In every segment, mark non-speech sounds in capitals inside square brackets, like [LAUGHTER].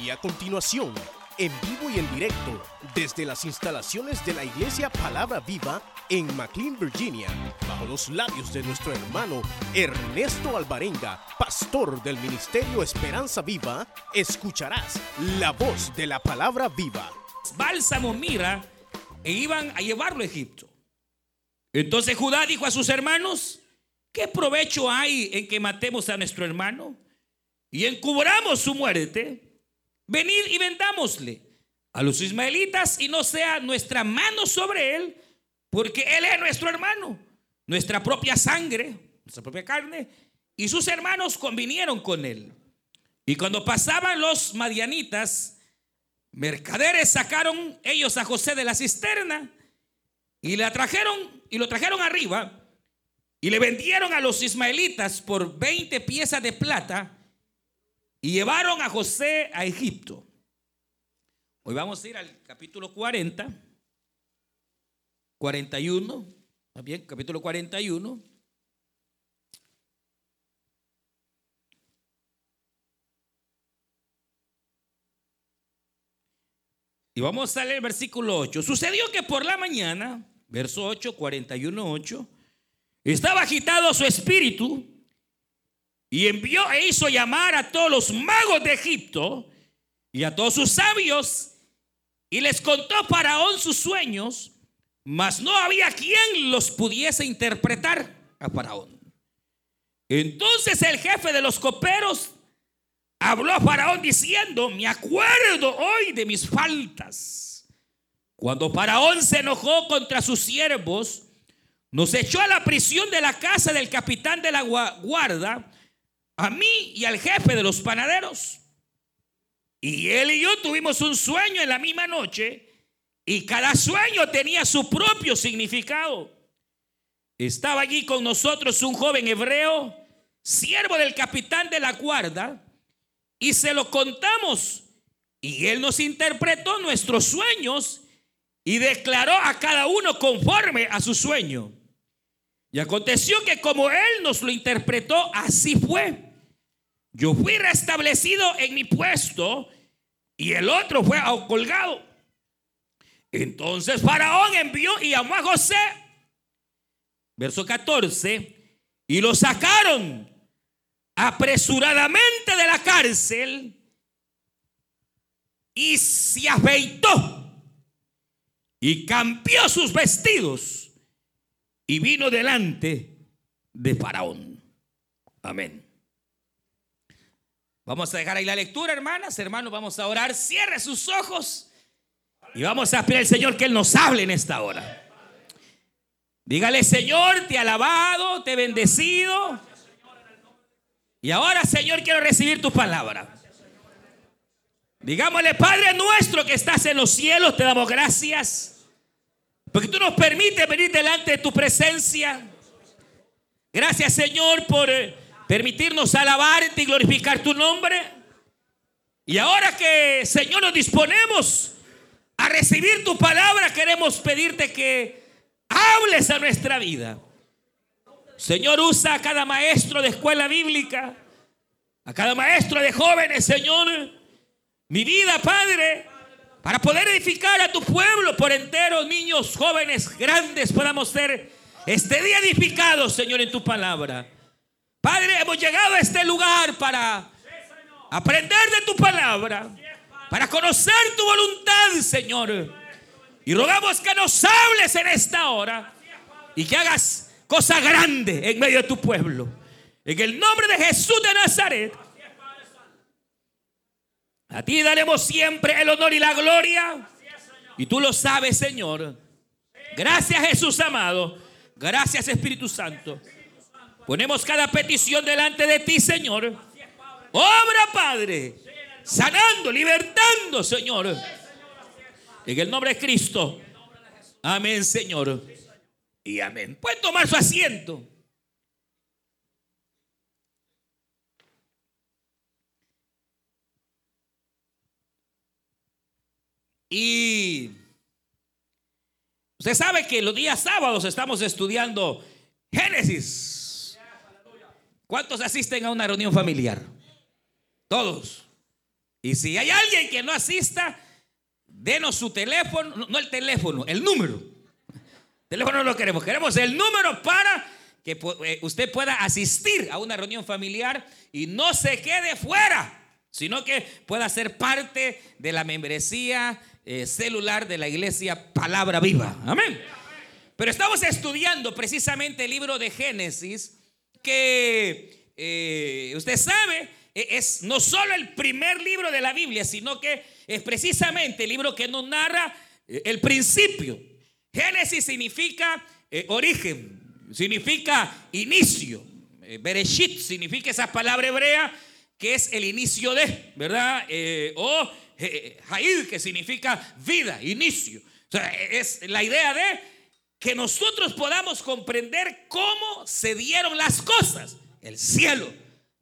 Y a continuación, en vivo y en directo, desde las instalaciones de la Iglesia Palabra Viva en McLean, Virginia, bajo los labios de nuestro hermano Ernesto Alvarenga, pastor del Ministerio Esperanza Viva, escucharás la voz de la Palabra Viva. Bálsamo, mira, e iban a llevarlo a Egipto. Entonces Judá dijo a sus hermanos, ¿qué provecho hay en que matemos a nuestro hermano y encubramos su muerte? Venid y vendámosle a los ismaelitas y no sea nuestra mano sobre él, porque él es nuestro hermano, nuestra propia sangre, nuestra propia carne, y sus hermanos convinieron con él. Y cuando pasaban los madianitas, mercaderes sacaron ellos a José de la cisterna y le trajeron y lo trajeron arriba y le vendieron a los ismaelitas por 20 piezas de plata y llevaron a José a Egipto. Hoy vamos a ir al capítulo 40, 41, bien, capítulo 41. Y vamos a leer el versículo 8. Sucedió que por la mañana, verso 8, 41, 8, estaba agitado su espíritu y envió e hizo llamar a todos los magos de Egipto y a todos sus sabios y les contó Faraón sus sueños, mas no había quien los pudiese interpretar a Faraón. Entonces el jefe de los coperos habló a Faraón diciendo, me acuerdo hoy de mis faltas. Cuando Faraón se enojó contra sus siervos, nos echó a la prisión de la casa del capitán de la guarda, a mí y al jefe de los panaderos. Y él y yo tuvimos un sueño en la misma noche y cada sueño tenía su propio significado. Estaba allí con nosotros un joven hebreo, siervo del capitán de la guarda, y se lo contamos. Y él nos interpretó nuestros sueños y declaró a cada uno conforme a su sueño. Y aconteció que como él nos lo interpretó, así fue. Yo fui restablecido en mi puesto y el otro fue colgado. Entonces Faraón envió y llamó a José, verso 14, y lo sacaron apresuradamente de la cárcel y se afeitó y cambió sus vestidos y vino delante de Faraón. Amén. Vamos a dejar ahí la lectura, hermanas, hermanos, vamos a orar. Cierre sus ojos y vamos a pedir al Señor que Él nos hable en esta hora. Dígale, Señor, te alabado, te bendecido. Y ahora, Señor, quiero recibir tu palabra. Digámosle, Padre nuestro que estás en los cielos, te damos gracias. Porque tú nos permites venir delante de tu presencia. Gracias, Señor, por permitirnos alabarte y glorificar tu nombre. Y ahora que, Señor, nos disponemos a recibir tu palabra, queremos pedirte que hables a nuestra vida. Señor, usa a cada maestro de escuela bíblica, a cada maestro de jóvenes, Señor, mi vida, Padre, para poder edificar a tu pueblo por entero, niños, jóvenes, grandes, podamos ser este día edificados, Señor, en tu palabra. Padre, hemos llegado a este lugar para aprender de tu palabra, para conocer tu voluntad, Señor. Y rogamos que nos hables en esta hora y que hagas cosa grande en medio de tu pueblo. En el nombre de Jesús de Nazaret. A ti daremos siempre el honor y la gloria. Y tú lo sabes, Señor. Gracias Jesús amado. Gracias Espíritu Santo. Ponemos cada petición delante de ti, Señor. Obra, Padre. Sanando, libertando, Señor. En el nombre de Cristo. Amén, Señor. Y amén. Pueden tomar su asiento. Y usted sabe que los días sábados estamos estudiando Génesis. ¿Cuántos asisten a una reunión familiar? Todos. Y si hay alguien que no asista, denos su teléfono, no el teléfono, el número. teléfono no lo queremos, queremos el número para que eh, usted pueda asistir a una reunión familiar y no se quede fuera, sino que pueda ser parte de la membresía eh, celular de la iglesia Palabra Viva. Amén. Pero estamos estudiando precisamente el libro de Génesis, que eh, usted sabe, e, es no solo el primer libro de la Biblia, sino que es precisamente el libro que nos narra el principio. Génesis significa origen, significa inicio. Eh, Bereshit significa esa palabra hebrea que es el inicio de, ¿verdad? Eh, o eh, que significa vida, inicio. O sea, es la idea de que nosotros podamos comprender cómo se dieron las cosas, el cielo,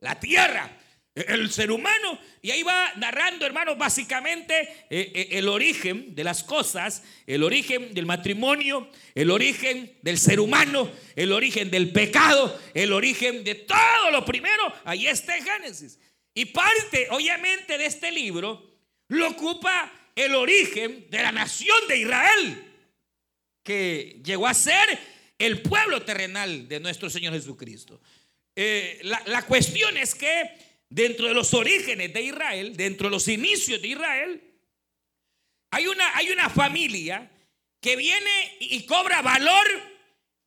la tierra, el ser humano. Y ahí va narrando, hermanos, básicamente eh, eh, el origen de las cosas, el origen del matrimonio, el origen del ser humano, el origen del pecado, el origen de todo lo primero. Ahí está en Génesis. Y parte, obviamente, de este libro lo ocupa el origen de la nación de Israel, que llegó a ser el pueblo terrenal de nuestro Señor Jesucristo. Eh, la, la cuestión es que dentro de los orígenes de Israel, dentro de los inicios de Israel, hay una, hay una familia que viene y cobra valor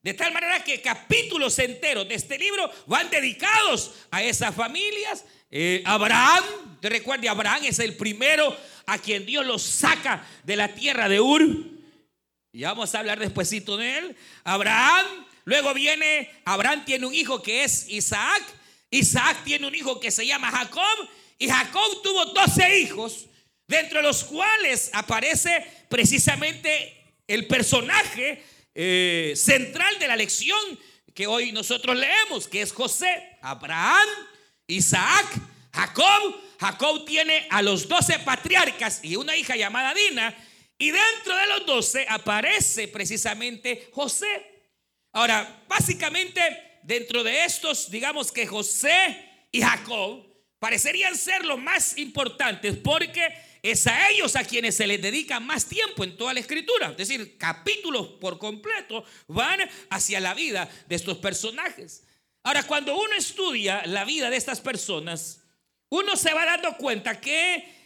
de tal manera que capítulos enteros de este libro van dedicados a esas familias. Eh, Abraham, te recuerde, Abraham es el primero a quien Dios los saca de la tierra de Ur. Y vamos a hablar despuesito de él. Abraham, luego viene, Abraham tiene un hijo que es Isaac. Isaac tiene un hijo que se llama Jacob y Jacob tuvo 12 hijos, dentro de los cuales aparece precisamente el personaje eh, central de la lección que hoy nosotros leemos, que es José, Abraham, Isaac, Jacob. Jacob tiene a los 12 patriarcas y una hija llamada Dina, y dentro de los 12 aparece precisamente José. Ahora, básicamente dentro de estos, digamos que José y Jacob parecerían ser los más importantes porque es a ellos a quienes se les dedica más tiempo en toda la escritura. Es decir, capítulos por completo van hacia la vida de estos personajes. Ahora, cuando uno estudia la vida de estas personas, uno se va dando cuenta que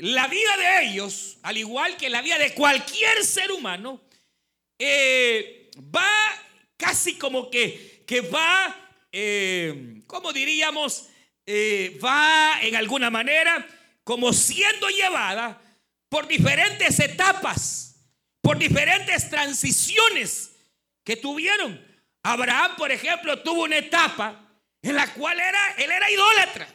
la vida de ellos, al igual que la vida de cualquier ser humano, eh, va casi como que que va, eh, ¿cómo diríamos? Eh, va en alguna manera como siendo llevada por diferentes etapas, por diferentes transiciones que tuvieron. Abraham, por ejemplo, tuvo una etapa en la cual era, él era idólatra.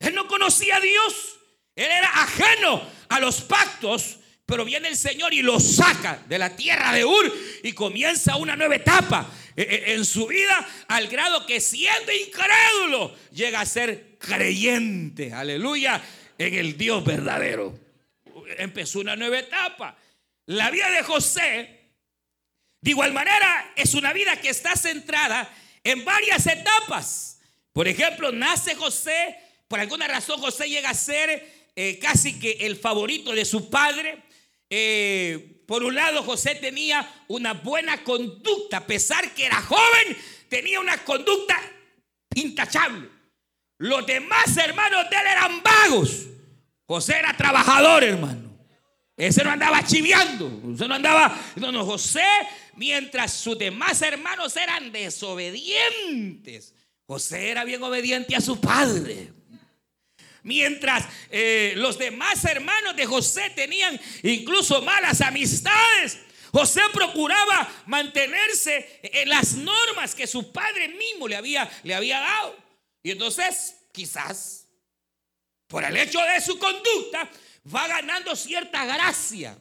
Él no conocía a Dios. Él era ajeno a los pactos pero viene el Señor y lo saca de la tierra de Ur y comienza una nueva etapa eh, eh, en su vida al grado que siendo incrédulo llega a ser creyente, aleluya, en el Dios verdadero. Empezó una nueva etapa. La vida de José, de igual manera, es una vida que está centrada en varias etapas. Por ejemplo, nace José, por alguna razón José llega a ser eh, casi que el favorito de su padre. Eh, por un lado, José tenía una buena conducta, a pesar que era joven, tenía una conducta intachable. Los demás hermanos de él eran vagos. José era trabajador, hermano. Ese no andaba chiviando. Ese no andaba. No, no, José, mientras sus demás hermanos eran desobedientes, José era bien obediente a su padre. Mientras eh, los demás hermanos de José tenían incluso malas amistades. José procuraba mantenerse en las normas que su padre mismo le había, le había dado. Y entonces, quizás, por el hecho de su conducta, va ganando cierta gracia.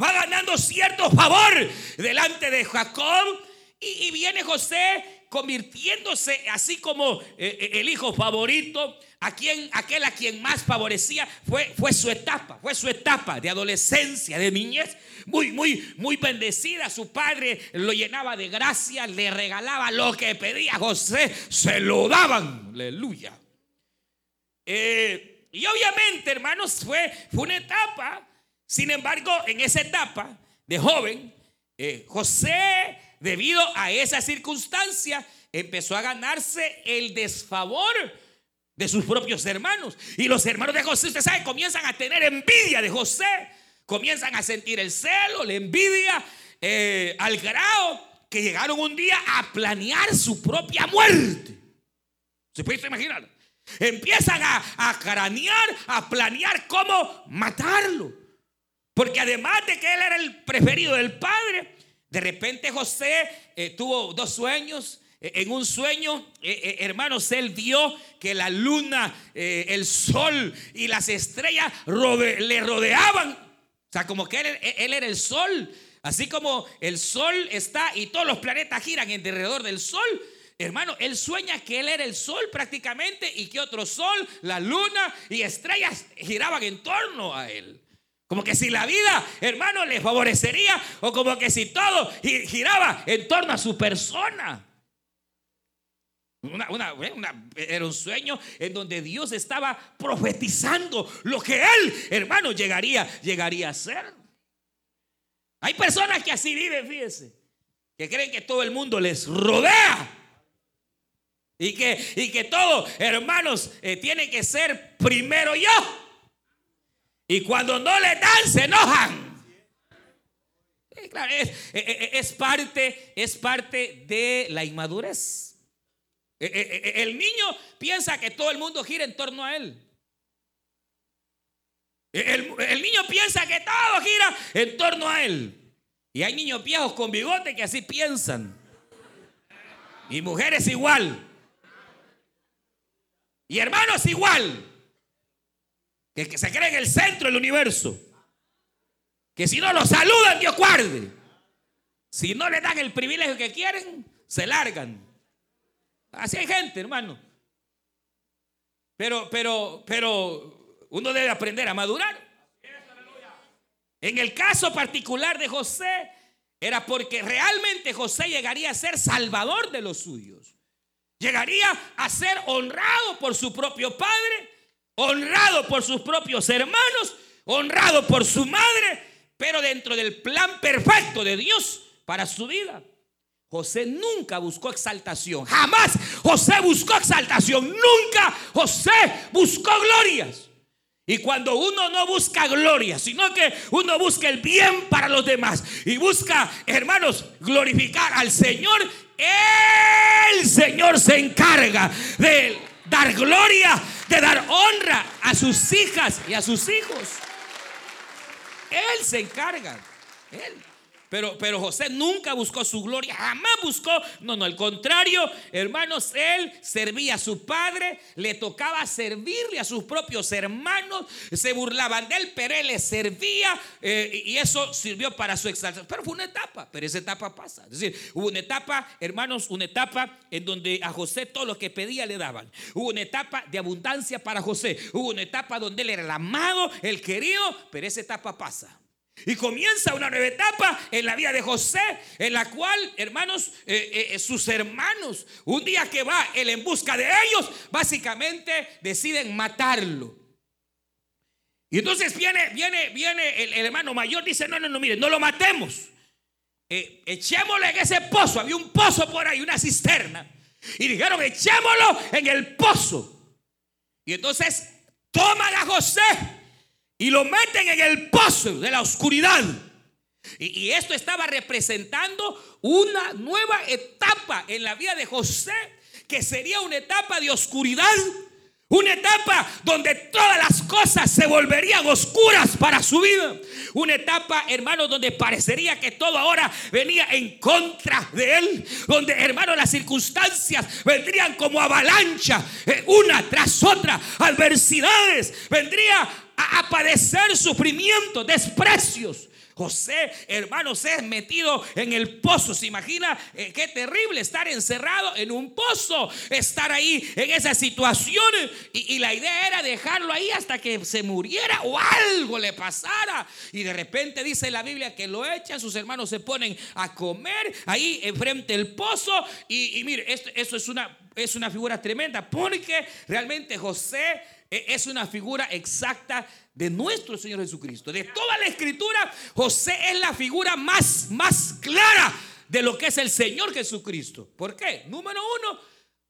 Va ganando cierto favor delante de Jacob. Y, viene José convirtiéndose así como eh, eh, el hijo favorito a quien, aquel a quien más favorecía fue, fue su etapa, fue su etapa de adolescencia, de niñez, muy, muy, muy bendecida. Su padre lo llenaba de gracia, le regalaba lo que pedía José, se lo daban, aleluya. Eh, Y obviamente, hermanos, fue, fue una etapa. Sin embargo, en esa etapa de joven, eh, José, debido a esa circunstancia, empezó a ganarse el desfavor de sus propios hermanos. Y los hermanos de José, usted sabe, comienzan a tener envidia de José. Comienzan a sentir el celo, la envidia, eh, al grado que llegaron un día a planear su propia muerte. ¿Se puede imaginar? Empiezan a, cranear, a planear cómo matarlo. Porque además de que él era el preferido del padre, de repente José eh, tuvo dos sueños. Eh, en un sueño, eh, hermanos, él vio que la luna, el sol y las estrellas le rodeaban. O sea, como que él, él era el sol. Así como el sol está y todos los planetas giran alrededor del sol, Hermano, él sueña que él era el sol prácticamente y que otro sol, la luna y estrellas giraban en torno a él. Como que si la vida, hermano, le favorecería o como que si todo giraba en torno a su persona. Era un sueño en donde Dios estaba profetizando lo que él, hermano, llegaría, llegaría a ser. Hay personas que así viven, fíjense, que creen que todo el mundo les rodea. Y que, y que todo, hermanos, eh, tiene que ser primero yo. Y cuando no le dan, se enojan. es, parte, es parte de la inmadurez. E, e, e, el niño piensa que todo el mundo gira en torno a él. El, niño piensa que todo gira en torno a él. Y hay niños viejos con bigote que así piensan. Y mujeres igual. Y hermanos igual. Que, que se cree en el centro del universo. Que si no lo saludan, Dios guarde. Si no le dan el privilegio que quieren, se largan. Así hay gente, hermano. Pero, pero, pero uno debe aprender a madurar. En el caso particular de José, era porque realmente José llegaría a ser salvador de los suyos. Llegaría a ser honrado por su propio padre, honrado por sus propios hermanos, honrado por su madre, pero dentro del plan perfecto de Dios para su vida. José nunca buscó exaltación, jamás José buscó exaltación, nunca José buscó glorias. Y cuando uno no busca gloria, sino que uno busca el bien para los demás y busca, hermanos, glorificar al Señor, el Señor se encarga de dar gloria, de dar honra a sus hijas y a sus hijos. Él se encarga. Él. Pero, pero José nunca buscó su gloria, jamás buscó. No, no, al contrario, hermanos, él servía a su padre, le tocaba servirle a sus propios hermanos, se burlaban de él, pero él le servía eh, y eso sirvió para su exaltación. Pero fue una etapa, pero esa etapa pasa. Es decir, hubo una etapa, hermanos, una etapa en donde a José todo lo que pedía le daban. Hubo una etapa de abundancia para José. Hubo una etapa donde él era el amado, el querido, pero esa etapa pasa. Y comienza una nueva etapa en la vida de José, en la cual, hermanos, eh, eh, sus hermanos, un día que va él en busca de ellos, básicamente deciden matarlo. Y entonces viene, viene, viene el, hermano mayor, dice, no, no, no, mire, no lo matemos. Eh, echémosle en ese pozo, había un pozo por ahí, una cisterna. Y dijeron, echémoslo en el pozo. Y entonces toman a José y lo meten en el pozo de la oscuridad. Y, esto estaba representando una nueva etapa en la vida de José, que sería una etapa de oscuridad, una etapa donde todas las cosas se volverían oscuras para su vida. Una etapa, hermano, donde parecería que todo ahora venía en contra de él. Donde, hermano, las circunstancias vendrían como avalancha, eh, una tras otra. Adversidades vendría a, padecer sufrimiento, desprecios. José, hermanos, es metido en el pozo. ¿Se imagina eh, qué terrible estar encerrado en un pozo? Estar ahí en esa situación. Y, y, la idea era dejarlo ahí hasta que se muriera o algo le pasara. Y de repente dice la Biblia que lo echan, sus hermanos se ponen a comer ahí enfrente del pozo. Y, mire, esto, eso es una es una figura tremenda porque realmente José es una figura exacta de nuestro Señor Jesucristo. De toda la escritura, José es la figura más, más clara de lo que es el Señor Jesucristo. ¿Por qué? Número uno,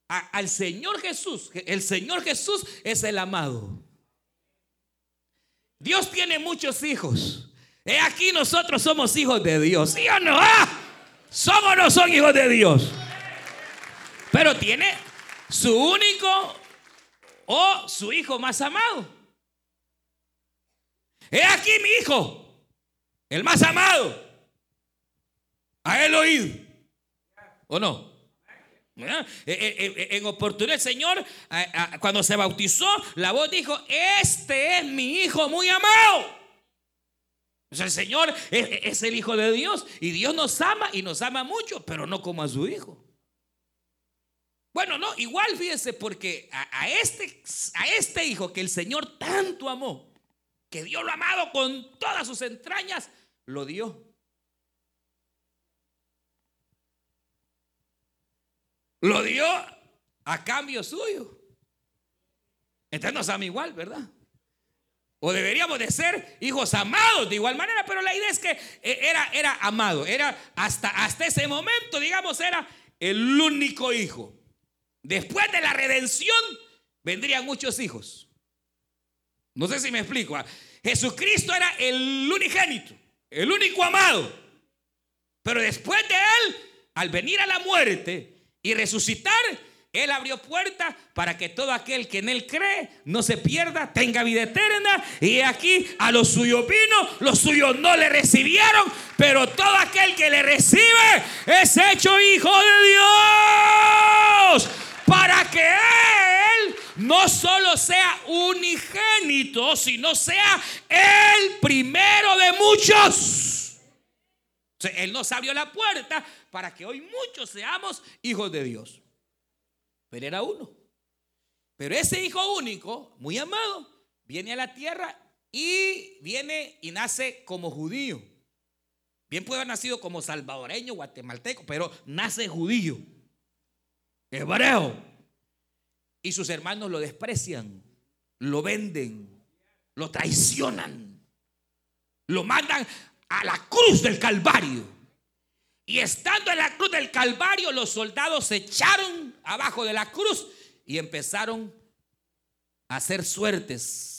al Señor Jesús. El Señor Jesús es el amado. Dios tiene muchos hijos. He aquí nosotros somos hijos de Dios. ¿Sí o no? ¡Ah! ¿Son o no son hijos de Dios? Pero tiene su único o su hijo más amado. He aquí mi hijo, el más amado. A él oído. ¿O no? Eh, eh, eh, en oportunidad el Señor, cuando se bautizó, la voz dijo, este es mi hijo muy amado. el Señor es, el Hijo de Dios y Dios nos ama y nos ama mucho, pero no como a su Hijo. Bueno, no, igual fíjense, porque a, este, a este Hijo que el Señor tanto amó, que Dios lo ha amado con todas sus entrañas, lo dio. Lo dio a cambio suyo. Entonces nos igual, ¿verdad? O deberíamos de ser hijos amados de igual manera, pero la idea es que eh, era, era amado, era hasta, hasta ese momento, digamos, era el único hijo. Después de la redención vendrían muchos hijos. No sé si me explico. ¿ah? Jesucristo era el unigénito, el único amado. Pero después de él, al venir a la muerte, y resucitar, Él abrió puerta para que todo aquel que en Él cree no se pierda, tenga vida eterna. Y aquí a los suyos vino, los suyos no le recibieron, pero todo aquel que le recibe es hecho hijo de Dios. Para que Él no solo sea unigénito, sino sea el primero de muchos. Él nos abrió la puerta para que hoy muchos seamos hijos de Dios. Pero era uno. Pero ese hijo único, muy amado, viene a la tierra y viene y nace como judío. Bien puede haber nacido como salvadoreño, guatemalteco, pero nace judío, hebreo. Y sus hermanos lo desprecian, lo venden, lo traicionan, lo mandan a la cruz del Calvario. Y estando en la cruz del Calvario, los soldados se echaron abajo de la cruz y empezaron a hacer suertes.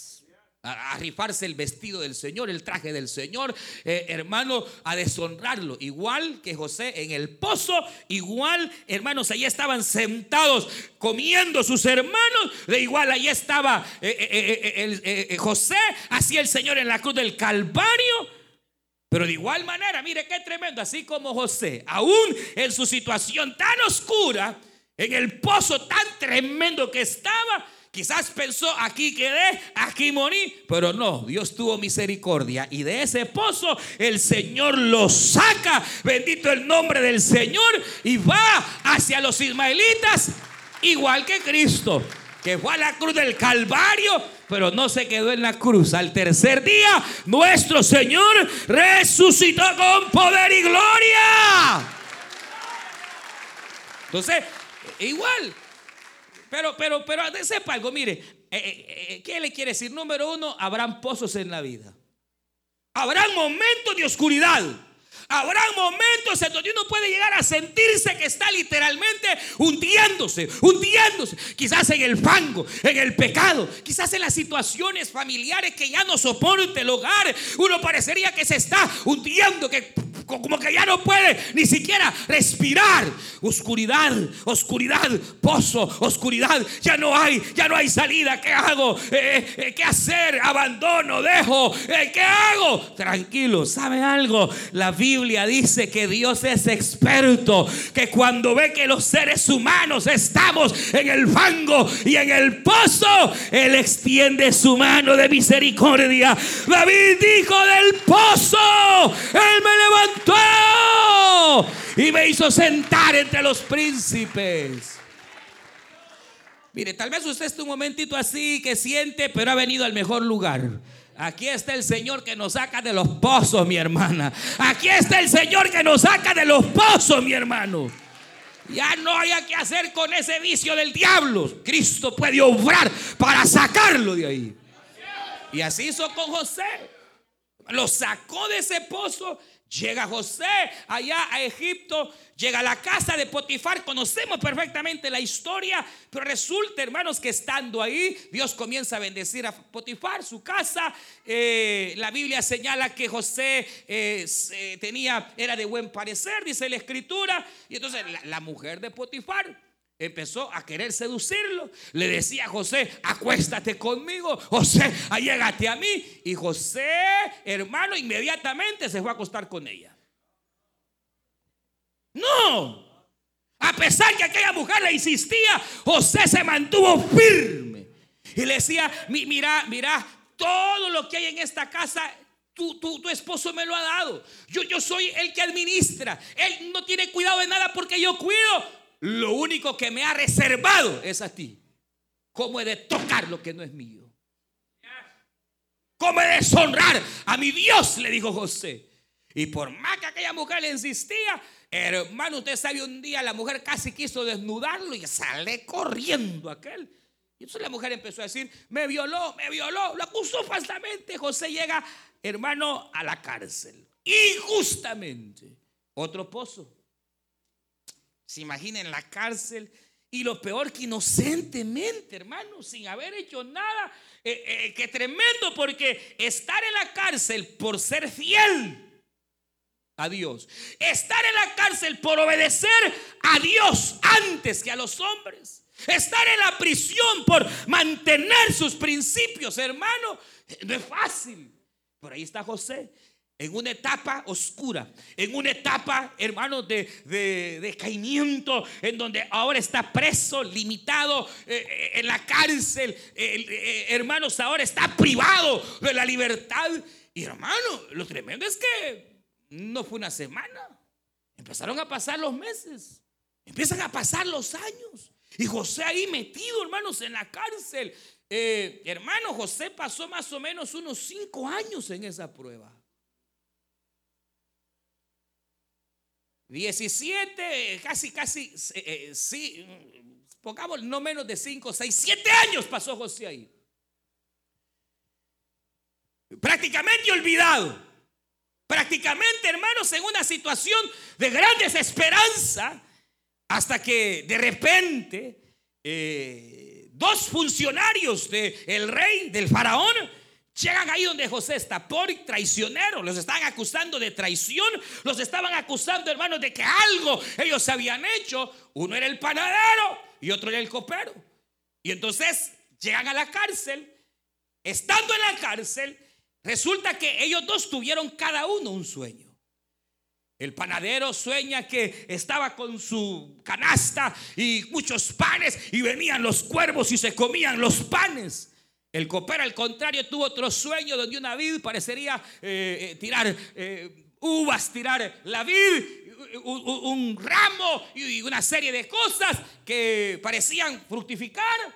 A, rifarse el vestido del Señor, el traje del Señor, eh, hermano, a deshonrarlo. Igual que José en el pozo, igual, hermanos, allí estaban sentados comiendo sus hermanos. De igual, allí estaba eh, eh, José, así el Señor en la cruz del Calvario pero de igual manera, mire qué tremendo, así como José, aún en su situación tan oscura, en el pozo tan tremendo que estaba, quizás pensó, aquí quedé, aquí morí, pero no, Dios tuvo misericordia y de ese pozo el Señor lo saca, bendito el nombre del Señor, y va hacia los ismaelitas igual que Cristo que fue a la cruz del Calvario, pero no se quedó en la cruz. Al tercer día, nuestro Señor resucitó con poder y gloria. Entonces, igual. Pero, pero, pero, sepa algo, mire, eh, eh, eh, ¿qué le quiere decir? Número uno, habrán pozos en la vida. Habrán momentos de oscuridad. Habrá momentos en donde uno puede llegar a sentirse que está literalmente hundiéndose, hundiéndose. Quizás en el fango, en el pecado, quizás en las situaciones familiares que ya no soporte el hogar. Uno parecería que se está hundiendo, que como que ya no puede ni siquiera respirar. Oscuridad, oscuridad, pozo, oscuridad. Ya no hay, ya no hay salida. ¿Qué hago? Eh, eh, ¿Qué hacer? Abandono, dejo. Eh, ¿Qué hago? Tranquilo, ¿sabe algo? La Biblia dice que Dios es experto, que cuando ve que los seres humanos estamos en el fango y en el pozo, Él extiende su mano de misericordia. David dijo del pozo, Él me levantó y me hizo sentar entre los príncipes. Mire, tal vez usted esté un momentito así que siente, pero ha venido al mejor lugar. Aquí está el Señor que nos saca de los pozos, mi hermana. Aquí está el Señor que nos saca de los pozos, mi hermano. Ya no haya que hacer con ese vicio del diablo. Cristo puede obrar para sacarlo de ahí. Y así hizo con José. Lo sacó de ese pozo Llega José allá a Egipto, llega a la casa de Potifar, conocemos perfectamente la historia, pero resulta, hermanos, que estando ahí, Dios comienza a bendecir a Potifar, su casa. Eh, la Biblia señala que José eh, tenía, era de buen parecer, dice la escritura, y entonces la mujer de Potifar empezó a querer seducirlo. Le decía a José, acuéstate conmigo. José, allégate a mí. Y José, hermano, inmediatamente se fue a acostar con ella. No. A pesar que aquella mujer le insistía, José se mantuvo firme. Y le decía, mira, mira, todo lo que hay en esta casa Tu, tu, tu, esposo me lo ha dado. Yo, yo soy el que administra. Él no tiene cuidado de nada porque yo cuido. Lo único que me ha reservado es a ti. ¿Cómo he de tocar lo que no es mío? ¿Cómo he de deshonrar a mi Dios? Le dijo José. Y por más que aquella mujer le insistía, hermano, usted sabe, un día la mujer casi quiso desnudarlo y sale corriendo aquel. Y entonces la mujer empezó a decir, me violó, me violó, lo acusó falsamente. José llega, hermano, a la cárcel. Injustamente. Otro pozo. Se imagina en la cárcel. Y lo peor que inocentemente, hermano, sin haber hecho nada. Eh, eh, que tremendo porque estar en la cárcel por ser fiel a Dios. Estar en la cárcel por obedecer a Dios antes que a los hombres. Estar en la prisión por mantener sus principios, hermano. No es fácil. Por ahí está José en una etapa oscura, en una etapa, hermanos, de, de, caimiento, en donde ahora está preso, limitado eh, eh, en la cárcel, eh, hermanos, ahora está privado de la libertad. Y hermano, lo tremendo es que no fue una semana, empezaron a pasar los meses, empiezan a pasar los años. Y José ahí metido, hermanos, en la cárcel. hermano, José pasó más o menos unos cinco años en esa prueba. 17, casi, casi, eh, sí, pongamos no menos de 5, 6, 7 años pasó José ahí. Prácticamente olvidado. Prácticamente, hermanos, en una situación de gran desesperanza, hasta que de repente eh, dos funcionarios del rey, del faraón, Llegan ahí donde José está por traicionero. Los estaban acusando de traición. Los estaban acusando, hermanos, de que algo ellos habían hecho. Uno era el panadero y otro era el copero. Y entonces llegan a la cárcel. Estando en la cárcel, resulta que ellos dos tuvieron cada uno un sueño. El panadero sueña que estaba con su canasta y muchos panes y venían los cuervos y se comían los panes. El copero, al contrario, tuvo otro sueño donde una vid parecería eh, eh, tirar eh, uvas, tirar la vid, un, ramo y una serie de cosas que parecían fructificar.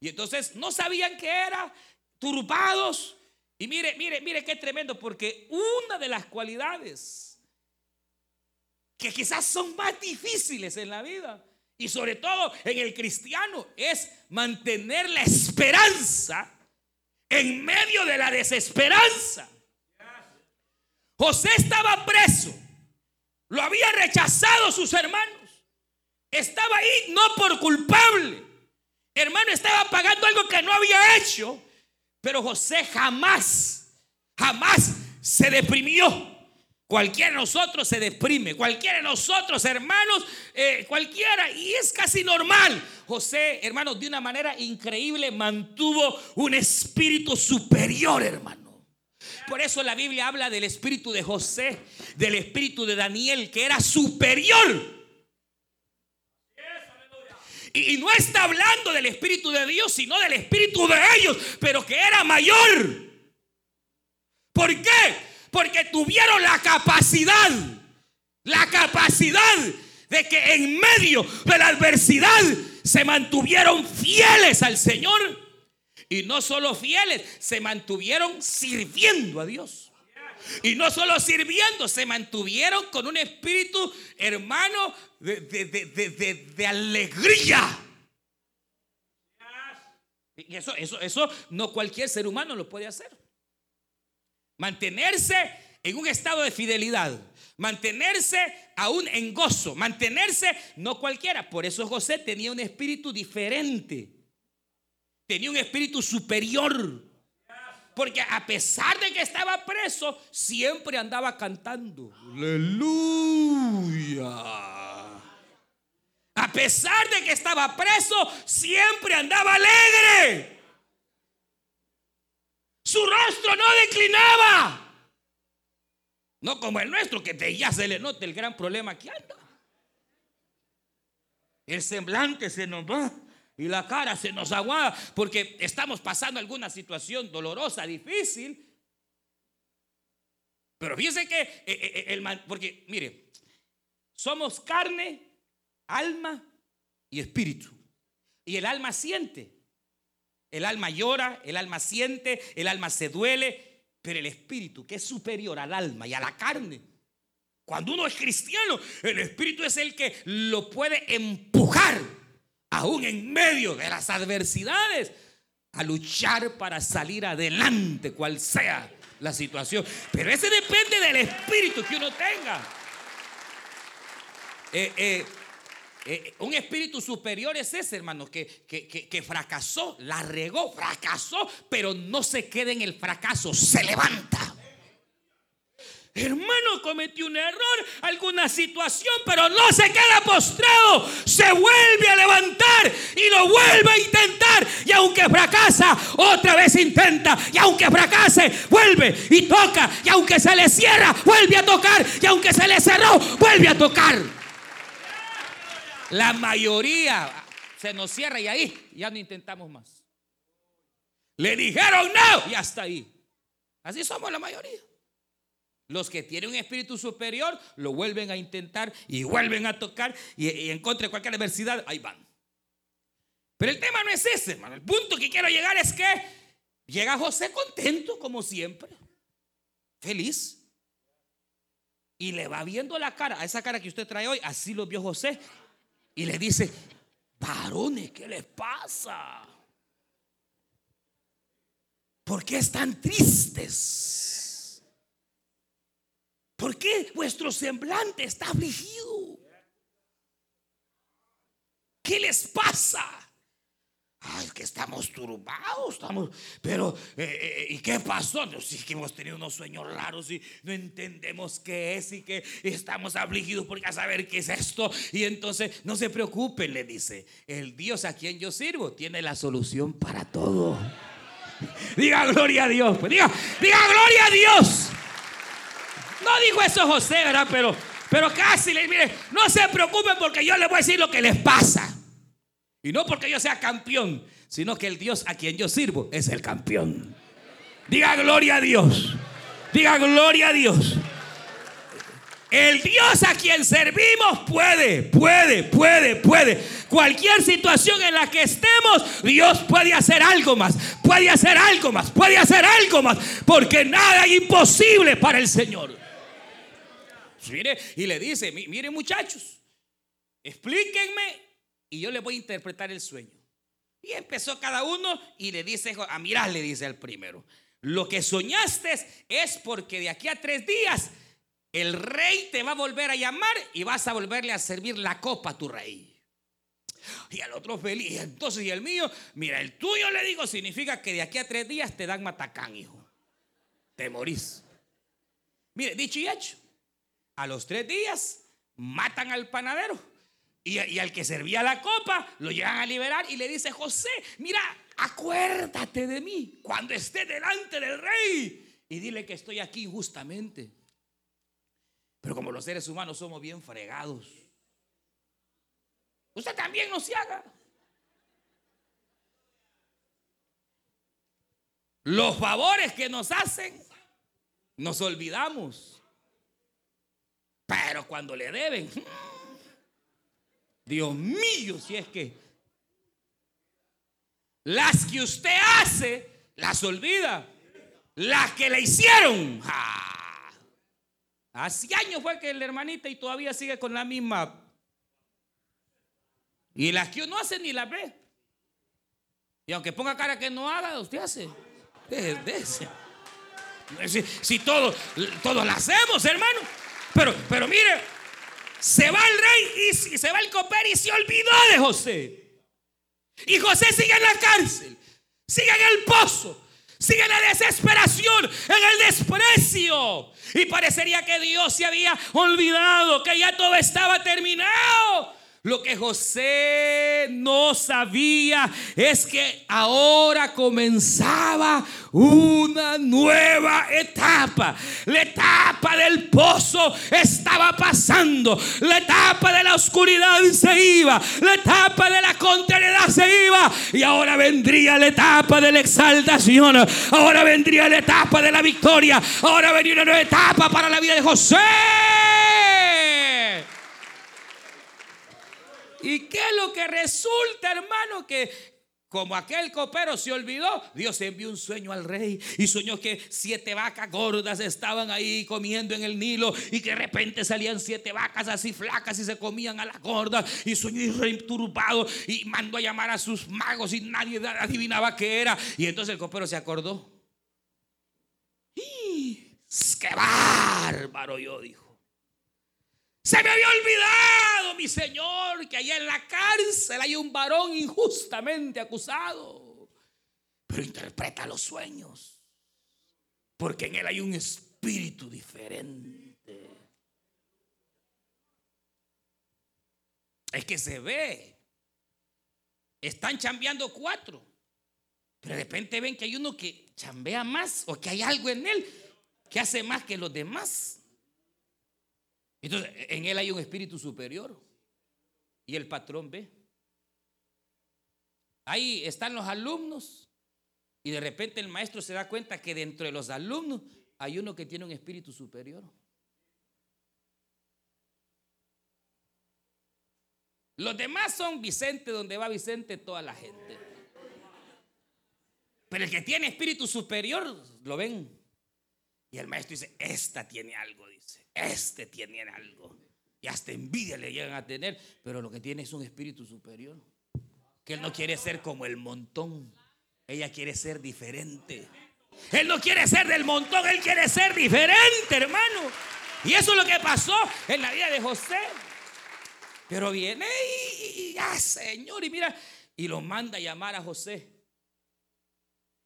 Y entonces no sabían qué era, turbados. Y mire, mire, mire qué tremendo, porque una de las cualidades que quizás son más difíciles en la vida y sobre todo en el cristiano es mantener la esperanza en medio de la desesperanza. José estaba preso. Lo habían rechazado sus hermanos. Estaba ahí no por culpable. Hermano, estaba pagando algo que no había hecho. Pero José jamás, jamás se deprimió. Cualquiera de nosotros se deprime, cualquiera de nosotros, hermanos, eh, cualquiera, y es casi normal. José, hermanos, de una manera increíble mantuvo un espíritu superior, hermano. Por eso la Biblia habla del espíritu de José, del espíritu de Daniel, que era superior. Y, y no está hablando del espíritu de Dios, sino del espíritu de ellos, pero que era mayor. ¿Por qué? Porque tuvieron la capacidad, la capacidad de que en medio de la adversidad se mantuvieron fieles al Señor. Y no solo fieles, se mantuvieron sirviendo a Dios. Y no solo sirviendo, se mantuvieron con un espíritu, hermano, de, de alegría. Y eso, eso, eso no cualquier ser humano lo puede hacer. Mantenerse en un estado de fidelidad, mantenerse aún en gozo, mantenerse no cualquiera. Por eso José tenía un espíritu diferente, tenía un espíritu superior. Porque a pesar de que estaba preso, siempre andaba cantando. Aleluya. A pesar de que estaba preso, siempre andaba alegre. Su rostro no declinaba. No como el nuestro, que ya se le nota el gran problema que anda. El semblante se nos va y la cara se nos aguada porque estamos pasando alguna situación dolorosa, difícil. Pero fíjense que, eh, eh, eh, el, porque mire, somos carne alma y espíritu. Y el alma siente. El alma llora, el alma siente, el alma se duele, pero el espíritu, que es superior al alma y a la carne, cuando uno es cristiano, el espíritu es el que lo puede empujar, aún en medio de las adversidades, a luchar para salir adelante, cual sea la situación. Pero ese depende del espíritu que uno tenga. Eh, eh, eh, un espíritu superior es ese, hermano, que, que, fracasó, la regó, fracasó, pero no se queda en el fracaso, se levanta. Hermano, cometió un error, alguna situación, pero no se queda postrado, se vuelve a levantar y lo vuelve a intentar. Y aunque fracasa, otra vez intenta. Y aunque fracase, vuelve y toca. Y aunque se le cierra, vuelve a tocar. Y aunque se le cerró, vuelve a tocar. La mayoría se nos cierra y ahí ya no intentamos más. Le dijeron no y hasta ahí. Así somos la mayoría. Los que tienen un espíritu superior lo vuelven a intentar y vuelven a tocar y, en contra de cualquier adversidad, ahí van. Pero el tema no es ese, hermano. El punto que quiero llegar es que llega José contento, como siempre, feliz. Y le va viendo la cara, a esa cara que usted trae hoy, así lo vio José y le dice, varones, ¿qué les pasa? ¿Por qué están tristes? ¿Por qué vuestro semblante está afligido? ¿Qué les pasa? Ay, que estamos turbados, estamos, pero, eh, eh, ¿y qué pasó? Sí, que hemos tenido unos sueños raros y no entendemos qué es y que estamos afligidos porque a saber qué es esto. Y entonces, no se preocupen, le dice, el Dios a quien yo sirvo tiene la solución para todo. [LAUGHS] Diga gloria a Dios, pues diga, diga gloria a Dios. No dijo eso José, ¿verdad? Pero, pero casi le mire, no se preocupen porque yo les voy a decir lo que les pasa. Y no porque yo sea campeón, sino que el Dios a quien yo sirvo es el campeón. Diga gloria a Dios. Diga gloria a Dios. El Dios a quien servimos puede, puede, puede, puede. Cualquier situación en la que estemos, Dios puede hacer algo más, puede hacer algo más, puede hacer algo más, porque nada es imposible para el Señor. Mire, y le dice, mire muchachos, explíquenme y yo le voy a interpretar el sueño. Y empezó cada uno y le dice, a mirar, le dice al primero, lo que soñaste es porque de aquí a tres días el rey te va a volver a llamar y vas a volverle a servir la copa a tu rey. Y al otro feliz. Entonces, y el mío, mira, el tuyo le digo, significa que de aquí a tres días te dan matacán, hijo. Te morís. Mire, dicho y hecho, a los tres días matan al panadero y, al que servía la copa lo llegan a liberar y le dice, José, mira, acuérdate de mí cuando esté delante del rey y dile que estoy aquí justamente. Pero como los seres humanos somos bien fregados, usted también no se haga. Los favores que nos hacen, nos olvidamos. Pero cuando le deben, Dios mío, si es que las que usted hace, las olvida. Las que le hicieron, Hace años fue que la hermanita y todavía sigue con la misma. Y las que uno hace ni las ve. Y aunque ponga cara que no haga, usted hace. Si, si todos todo lo hacemos, hermano. Pero, pero mire, se va el rey y, se va el copero y se olvidó de José. Y José sigue en la cárcel, sigue en el pozo, sigue en la desesperación, en el desprecio. Y parecería que Dios se había olvidado, que ya todo estaba terminado. Lo que José no sabía es que ahora comenzaba una nueva etapa. La etapa del pozo estaba pasando. La etapa de la oscuridad se iba. La etapa de la contrariedad se iba. Y ahora vendría la etapa de la exaltación. Ahora vendría la etapa de la victoria. Ahora vendría una nueva etapa para la vida de José. ¿Y qué es lo que resulta, hermano? Que como aquel copero se olvidó, Dios envió un sueño al rey y soñó que siete vacas gordas estaban ahí comiendo en el Nilo y que de repente salían siete vacas así flacas y se comían a las gordas y soñó y rey turbado y mandó a llamar a sus magos y nadie adivinaba qué era. Y entonces el copero se acordó. ¡Qué bárbaro! Yo dijo. Se me había olvidado, mi Señor, que allá en la cárcel hay un varón injustamente acusado. Pero interpreta los sueños. Porque en él hay un espíritu diferente. Es que se ve. Están chambeando cuatro. Pero de repente ven que hay uno que chambea más o que hay algo en él que hace más que los demás. Entonces, en él hay un espíritu superior. Y el patrón ve. Ahí están los alumnos. Y de repente el maestro se da cuenta que dentro de los alumnos hay uno que tiene un espíritu superior. Los demás son Vicente, donde va Vicente, toda la gente. Pero el que tiene espíritu superior, lo ven. Y el maestro dice, esta tiene algo, dice este tiene algo. Y hasta envidia le llegan a tener, pero lo que tiene es un espíritu superior. Que él no quiere ser como el montón. Ella quiere ser diferente. Él no quiere ser del montón, él quiere ser diferente, hermano. Y eso es lo que pasó en la vida de José. Pero viene y, ya, ah, Señor, y mira, y lo manda a llamar a José.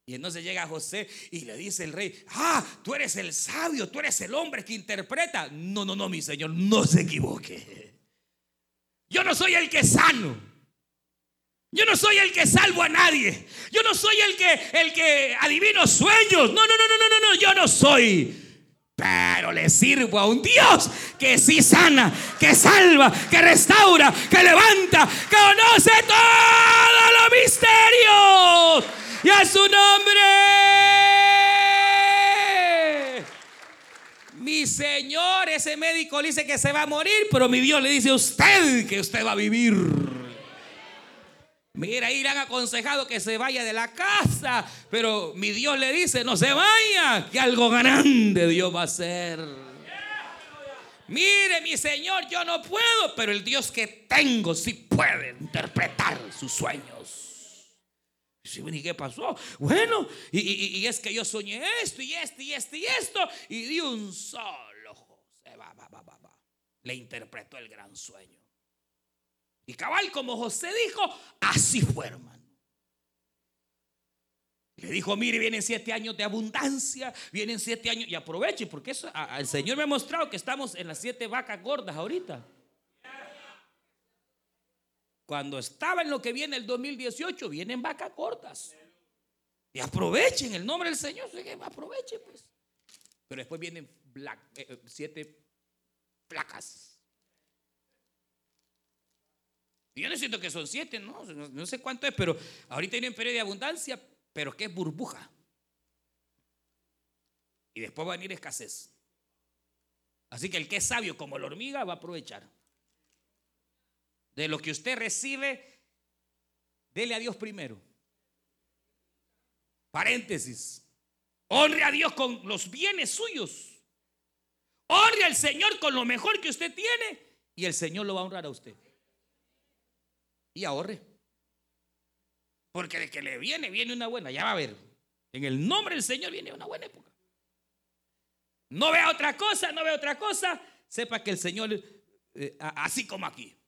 Y entonces llega José y le dice el rey, ah, tú eres el sabio, tú eres el hombre que interpreta. No, no, no, mi señor, no se equivoque. Yo no soy el que sano. Yo no soy el que salvo a nadie. Yo no soy el que el que adivino sueños. No, no, no, no, no, no, yo no soy. Pero le sirvo a un Dios que sí sana, que salva, que restaura, que levanta, que conoce todos los misterios su nombre. Mi Señor, ese médico le dice que se va a morir, pero mi Dios le dice a usted que usted va a vivir. Mira, ahí le han aconsejado que se vaya de la casa, pero mi Dios le dice, no se vaya, que algo grande Dios va a hacer. Mire, mi Señor, yo no puedo, pero el Dios que tengo sí puede interpretar sus sueños. ¿Y qué pasó? Bueno, y, es que yo soñé esto y esto y esto y esto, y di un solo José, va, va, va, va, Le interpretó el gran sueño. Y cabal, como José dijo, así fue, hermano. Le dijo, mire, vienen siete años de abundancia, vienen siete años, y aproveche, porque el Señor me ha mostrado que estamos en las siete vacas gordas ahorita. Cuando estaba en lo que viene el 2018, vienen vacas cortas. Y aprovechen el nombre del Señor. Aprovechen, pues. Pero después vienen eh, eh, siete placas. Y yo no siento que son siete, ¿no? No sé cuánto es, pero ahorita hay un periodo de abundancia, pero que es burbuja. Y después va a venir escasez. Así que el que es sabio como la hormiga va a aprovechar. De lo que usted recibe, dele a Dios primero. Paréntesis. Honre a Dios con los bienes suyos. Honre al Señor con lo mejor que usted tiene y el Señor lo va a honrar a usted. Y ahorre. Porque de que le viene, viene una buena, ya va a ver. En el nombre del Señor viene una buena época. No vea otra cosa, no vea otra cosa. Sepa que el Señor, eh, así como aquí.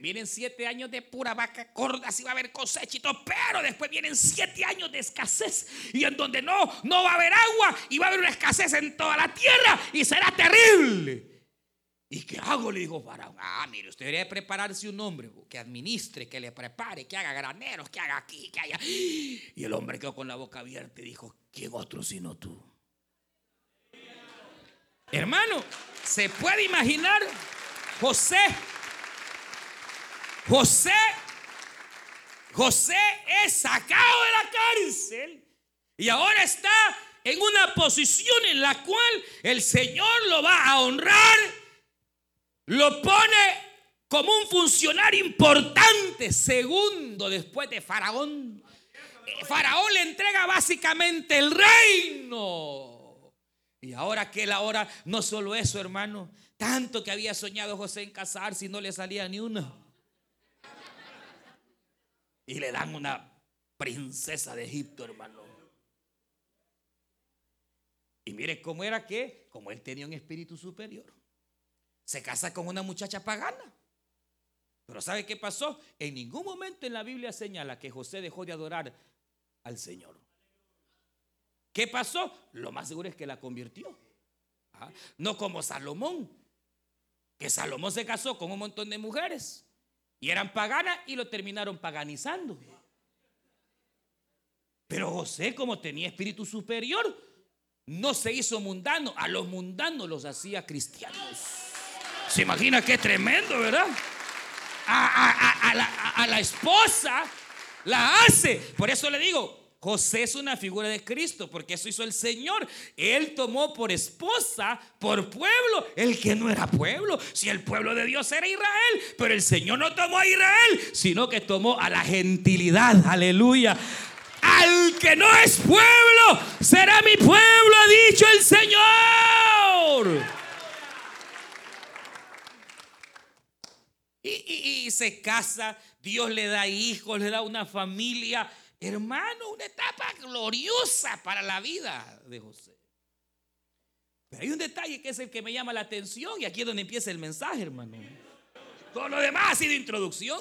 Vienen siete años de pura vaca corda, así va a haber cosechito, pero después vienen siete años de escasez y en donde no, no va a haber agua y va a haber una escasez en toda la tierra y será terrible. ¿Y qué hago? Le dijo Faraón. Ah, mire, usted debería prepararse un hombre que administre, que le prepare, que haga graneros, que haga aquí, que haya. Y el hombre quedó con la boca abierta y dijo: ¿Quién otro sino tú? Hermano, ¿se puede imaginar José? José, José es sacado de la cárcel y ahora está en una posición en la cual el Señor lo va a honrar lo pone como un funcionario importante, segundo después de Faraón. Eh, Faraón le entrega básicamente el reino. Y ahora que él ahora, no solo eso, hermano, tanto que había soñado José en casarse y no le salía ni uno. Y le dan una princesa de Egipto, hermano. Y mire cómo era que, como él tenía un espíritu superior se casa con una muchacha pagana. Pero ¿sabe qué pasó? En ningún momento en la Biblia señala que José dejó de adorar al Señor. ¿Qué pasó? Lo más seguro es que la convirtió. No como Salomón, que Salomón se casó con un montón de mujeres y eran paganas y lo terminaron paganizando. Pero José, como tenía espíritu superior, no se hizo mundano, a los mundanos los hacía cristianos. Se imagina qué tremendo, ¿verdad? A, la, esposa la hace. Por eso le digo, José es una figura de Cristo, porque eso hizo el Señor. Él tomó por esposa, por pueblo, el que no era pueblo. Si el pueblo de Dios era Israel, pero el Señor no tomó a Israel, sino que tomó a la gentilidad. Aleluya. Al que no es pueblo, será mi pueblo, ha dicho el Señor. Y, se casa, Dios le da hijos, le da una familia. Hermano, una etapa gloriosa para la vida de José. Pero hay un detalle que es el que me llama la atención y aquí es donde empieza el mensaje, hermano. Todo lo demás ha sido introducción.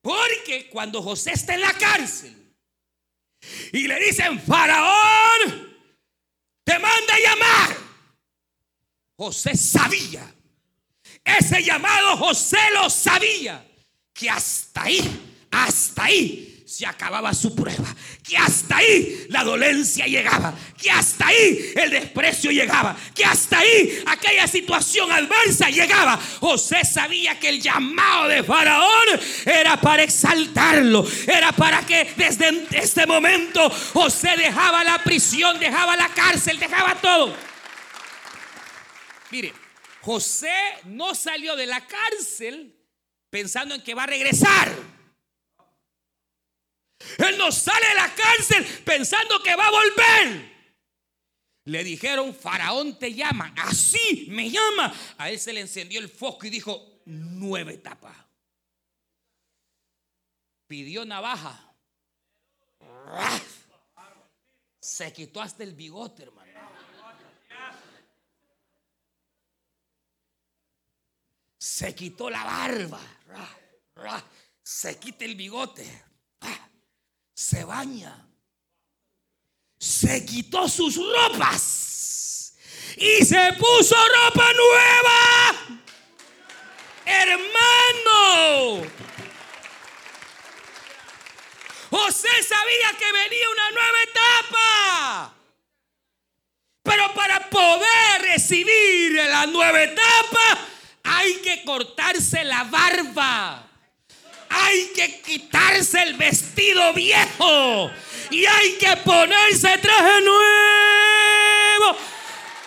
Porque cuando José está en la cárcel y le dicen, Faraón, te manda a llamar. José sabía, ese llamado José lo sabía, que hasta ahí, hasta ahí se acababa su prueba, que hasta ahí la dolencia llegaba, que hasta ahí el desprecio llegaba, que hasta ahí aquella situación adversa llegaba. José sabía que el llamado de Faraón era para exaltarlo, era para que desde este momento José dejaba la prisión, dejaba la cárcel, dejaba todo Mire, José no salió de la cárcel pensando en que va a regresar. Él no sale de la cárcel pensando que va a volver. Le dijeron, Faraón te llama, así me llama. A él se le encendió el foco y dijo, nueva etapa. Pidió navaja. Se quitó hasta el bigote, hermano. Se quitó la barba, se quita el bigote, se baña, se quitó sus ropas. Y se puso ropa nueva. Hermano, José sabía que venía una nueva etapa. Pero para poder recibir la nueva etapa, hay que cortarse la barba. Hay que quitarse el vestido viejo. Y hay que ponerse traje nuevo.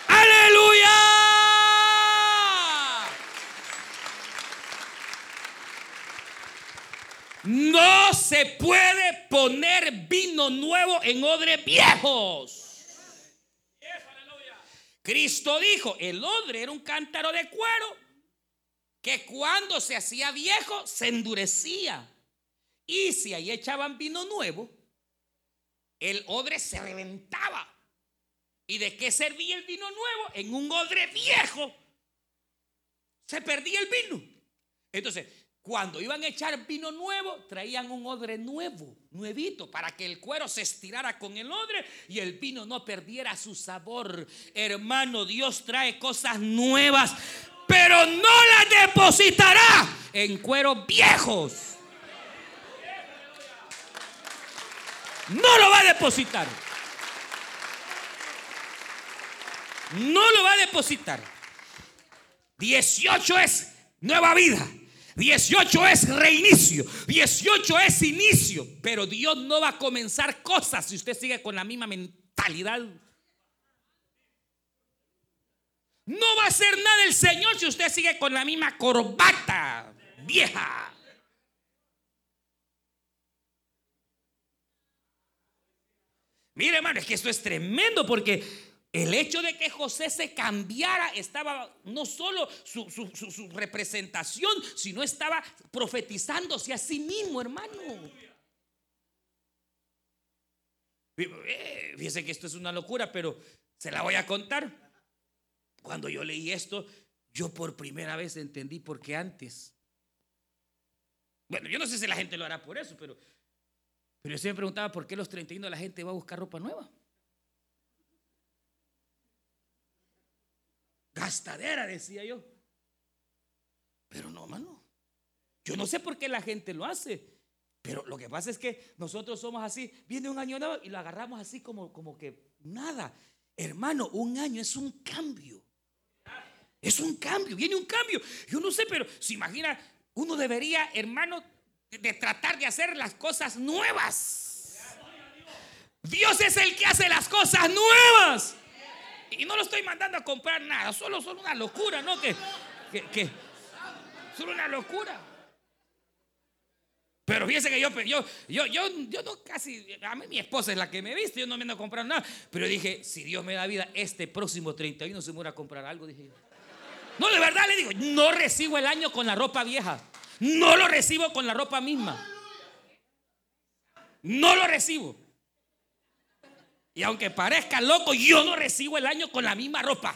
Aleluya. No se puede poner vino nuevo en odres viejos. Cristo dijo, el odre era un cántaro de cuero que cuando se hacía viejo se endurecía. Y si ahí echaban vino nuevo, el odre se reventaba. ¿Y de qué servía el vino nuevo? En un odre viejo se perdía el vino. Entonces, cuando iban a echar vino nuevo, traían un odre nuevo, nuevito, para que el cuero se estirara con el odre y el vino no perdiera su sabor. Hermano, Dios trae cosas nuevas, pero no las depositará en cueros viejos. No lo va a depositar. No lo va a depositar. 18 es nueva vida. 18 es reinicio. 18 es inicio. Pero Dios no va a comenzar cosas si usted sigue con la misma mentalidad. No va a hacer nada el Señor si usted sigue con la misma corbata vieja. Mire, hermano, es que esto es tremendo porque el hecho de que José se cambiara estaba no solo su, representación, sino estaba profetizándose a sí mismo, hermano. Eh, fíjese que esto es una locura, pero se la voy a contar. Cuando yo leí esto, yo por primera vez entendí por qué antes. Bueno, yo no sé si la gente lo hará por eso, pero, pero yo siempre preguntaba por qué los 31 la gente va a buscar ropa nueva. Gastadera, decía yo. Pero no, mano. Yo no sé por qué la gente lo hace. Pero lo que pasa es que nosotros somos así. Viene un año nuevo y lo agarramos así como, como que nada. Hermano, un año es un cambio. Es un cambio, viene un cambio. Yo no sé, pero se imagina, uno debería, hermano, de tratar de hacer las cosas nuevas. Dios es el que hace las cosas nuevas. Y no lo estoy mandando a comprar nada, solo son una locura, ¿no? Que, que, solo una locura. Pero fíjense que yo, yo, yo, yo, yo no casi, a mí mi esposa es la que me viste, yo no me ando a comprar nada. Pero dije, si Dios me da vida, este próximo 31 se me a comprar algo, dije yo. No, de verdad le digo, no recibo el año con la ropa vieja. No lo recibo con la ropa misma. No lo recibo. Y aunque parezca loco, yo no recibo el año con la misma ropa.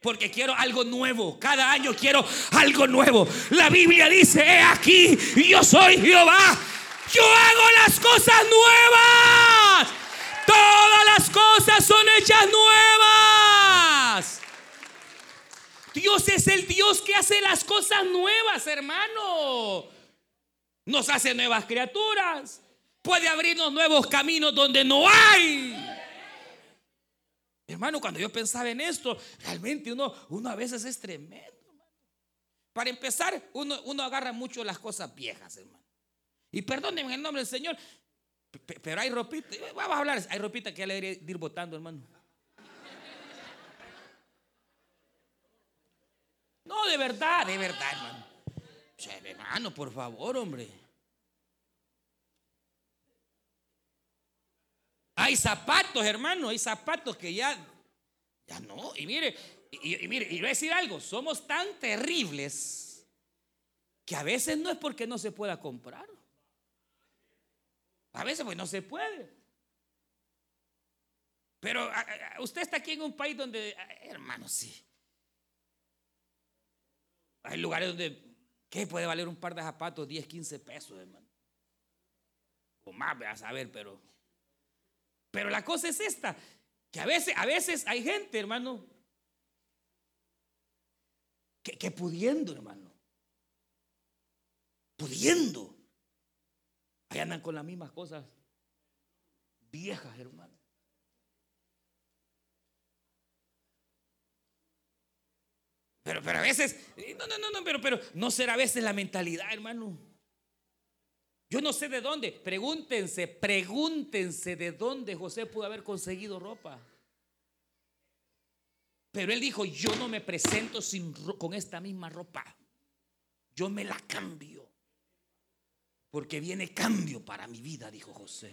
Porque quiero algo nuevo. Cada año quiero algo nuevo. La Biblia dice, he aquí, yo soy Jehová. Yo hago las cosas nuevas. Todas las cosas son hechas nuevas. Dios es el Dios que hace las cosas nuevas, hermano. Nos hace nuevas criaturas puede abrirnos nuevos caminos donde no hay. Hermano, cuando yo pensaba en esto, realmente uno, uno a veces es tremendo. Para empezar, uno, uno agarra mucho las cosas viejas, hermano. Y perdónenme en el nombre del Señor, pero hay ropita, vamos a hablar, hay ropita que ya le debería ir votando, hermano. No, de verdad, de verdad, hermano. hermano, por favor, hombre. Hay zapatos, hermano, hay zapatos que ya, ya no. Y mire, y, mire, y voy a decir algo, somos tan terribles que a veces no es porque no se pueda comprar. A veces pues no se puede. Pero usted está aquí en un país donde, hermano, sí. Hay lugares donde, ¿qué puede valer un par de zapatos? 10, 15 pesos, hermano. O más, a saber, pero pero la cosa es esta, que a veces, a veces hay gente, hermano, que, que pudiendo, hermano, pudiendo, ahí andan con las mismas cosas viejas, hermano. Pero, pero a veces, no, no, no, no, pero, pero no será a veces la mentalidad, hermano. Yo no sé de dónde. Pregúntense, pregúntense de dónde José pudo haber conseguido ropa. Pero él dijo, yo no me presento sin, con esta misma ropa. Yo me la cambio. Porque viene cambio para mi vida, dijo José.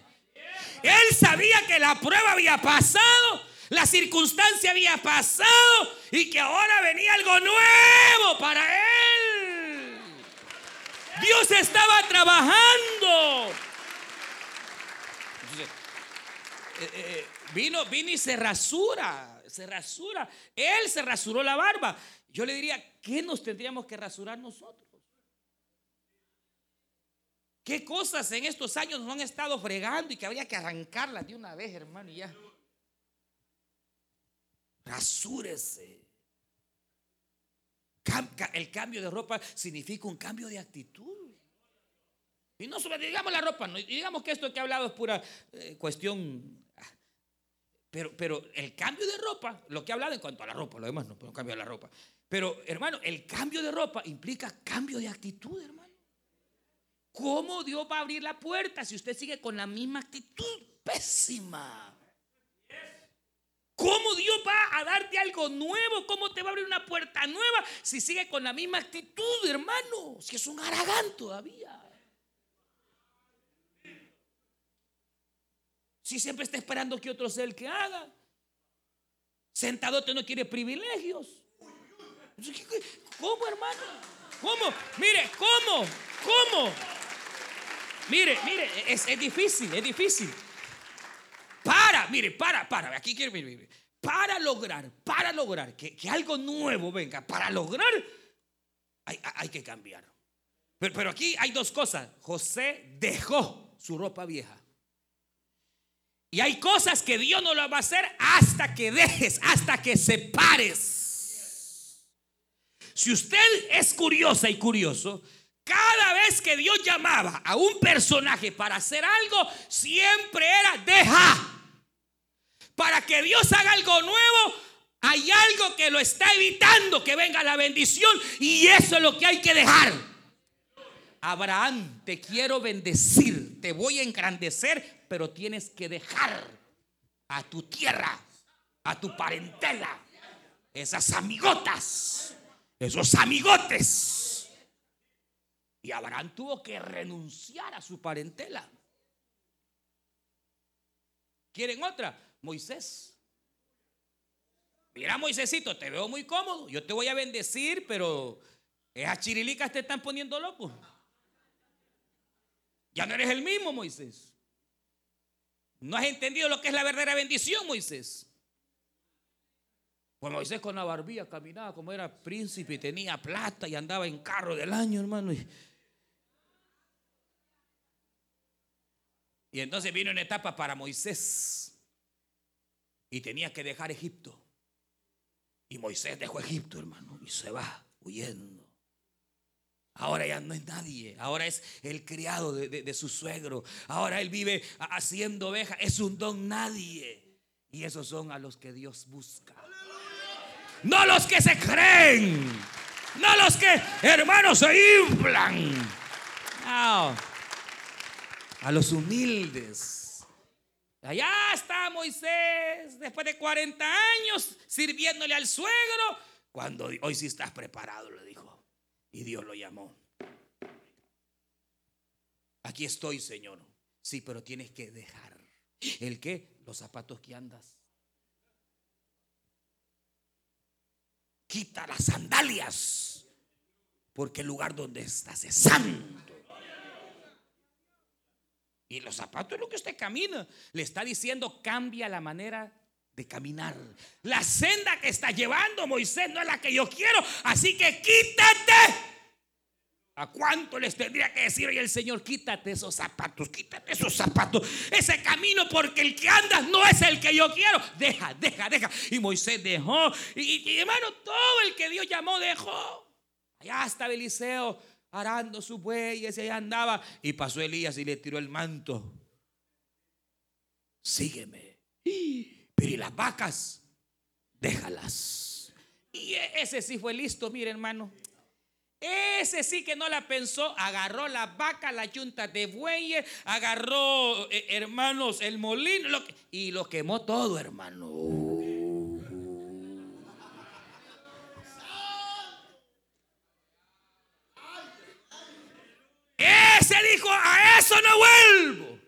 Él sabía que la prueba había pasado, la circunstancia había pasado y que ahora venía algo nuevo para él. Dios estaba trabajando. Eh, eh, vino, vino y se rasura, se rasura. Él se rasuró la barba. Yo le diría, ¿qué nos tendríamos que rasurar nosotros? ¿Qué cosas en estos años nos han estado fregando y que habría que arrancarlas de una vez, hermano? Y ya. Rasúrese. El cambio de ropa significa un cambio de actitud. Y no solo digamos la ropa, no, digamos que esto que he hablado es pura eh, cuestión. Ah, pero, pero el cambio de ropa, lo que he hablado en cuanto a la ropa, lo demás no, pero cambio la ropa. Pero hermano, el cambio de ropa implica cambio de actitud, hermano. ¿Cómo Dios va a abrir la puerta si usted sigue con la misma actitud pésima? ¿Cómo Dios va a darte algo nuevo? ¿Cómo te va a abrir una puerta nueva si sigue con la misma actitud, hermano? Si es un aragán todavía. Si siempre está esperando que otro sea el que haga. Sentado te no quiere privilegios. ¿Cómo, hermano? ¿Cómo? Mire, ¿cómo? ¿Cómo? Mire, mire, es, difícil, es difícil. Para, mire, para, para. Aquí quiero, mire, Para lograr, para lograr que, algo nuevo venga, para lograr, hay, hay que cambiar. Pero, pero aquí hay dos cosas. José dejó su ropa vieja. Y hay cosas que Dios no lo va a hacer hasta que dejes, hasta que separes. Si usted es curiosa y curioso, cada vez que Dios llamaba a un personaje para hacer algo, siempre era deja. Para que Dios haga algo nuevo, hay algo que lo está evitando que venga la bendición y eso es lo que hay que dejar. Abraham, te quiero bendecir, te voy a engrandecer, pero tienes que dejar a tu tierra, a tu parentela, esas amigotas, esos amigotes. Y Abraham tuvo que renunciar a su parentela. ¿Quieren otra? Moisés. Mira, Moisésito, te veo muy cómodo. Yo te voy a bendecir, pero esas chirilicas te están poniendo loco. Ya no eres el mismo, Moisés. No has entendido lo que es la verdadera bendición, Moisés. Pues Moisés con la barbilla caminaba como era príncipe tenía plata y andaba en carro del año, hermano. Y entonces vino una etapa para Moisés y tenía que dejar Egipto. Y Moisés dejó Egipto, hermano, y se va huyendo. Ahora ya no es nadie. Ahora es el criado de, su suegro. Ahora él vive haciendo oveja. Es un don nadie. Y esos son a los que Dios busca. No los que se creen. No los que, hermanos, se inflan. No. A los humildes. Allá está Moisés, después de 40 años, sirviéndole al suegro. Cuando hoy sí estás preparado, le dijo. Y Dios lo llamó. Aquí estoy, Señor. Sí, pero tienes que dejar. ¿El qué? Los zapatos que andas. Quita las sandalias. Porque el lugar donde estás es santo. Y los zapatos es lo que usted camina. Le está diciendo, cambia la manera de caminar. La senda que está llevando Moisés no es la que yo quiero. Así que quítate. ¿A cuánto les tendría que decir hoy el Señor? Quítate esos zapatos, quítate esos zapatos. Ese camino porque el que andas no es el que yo quiero. Deja, deja, deja. Y Moisés dejó. Y, hermano, todo el que Dios llamó dejó. Allá estaba Eliseo arando su bueyes y allá andaba. Y pasó Elías y le tiró el manto. Sígueme. Pero y las vacas, déjalas. Y ese sí fue listo, mire hermano. Ese sí que no la pensó, agarró la vaca, la yunta de bueyes, agarró, eh, hermanos, el molino y lo quemó todo, hermano. Ese dijo, a eso no vuelvo.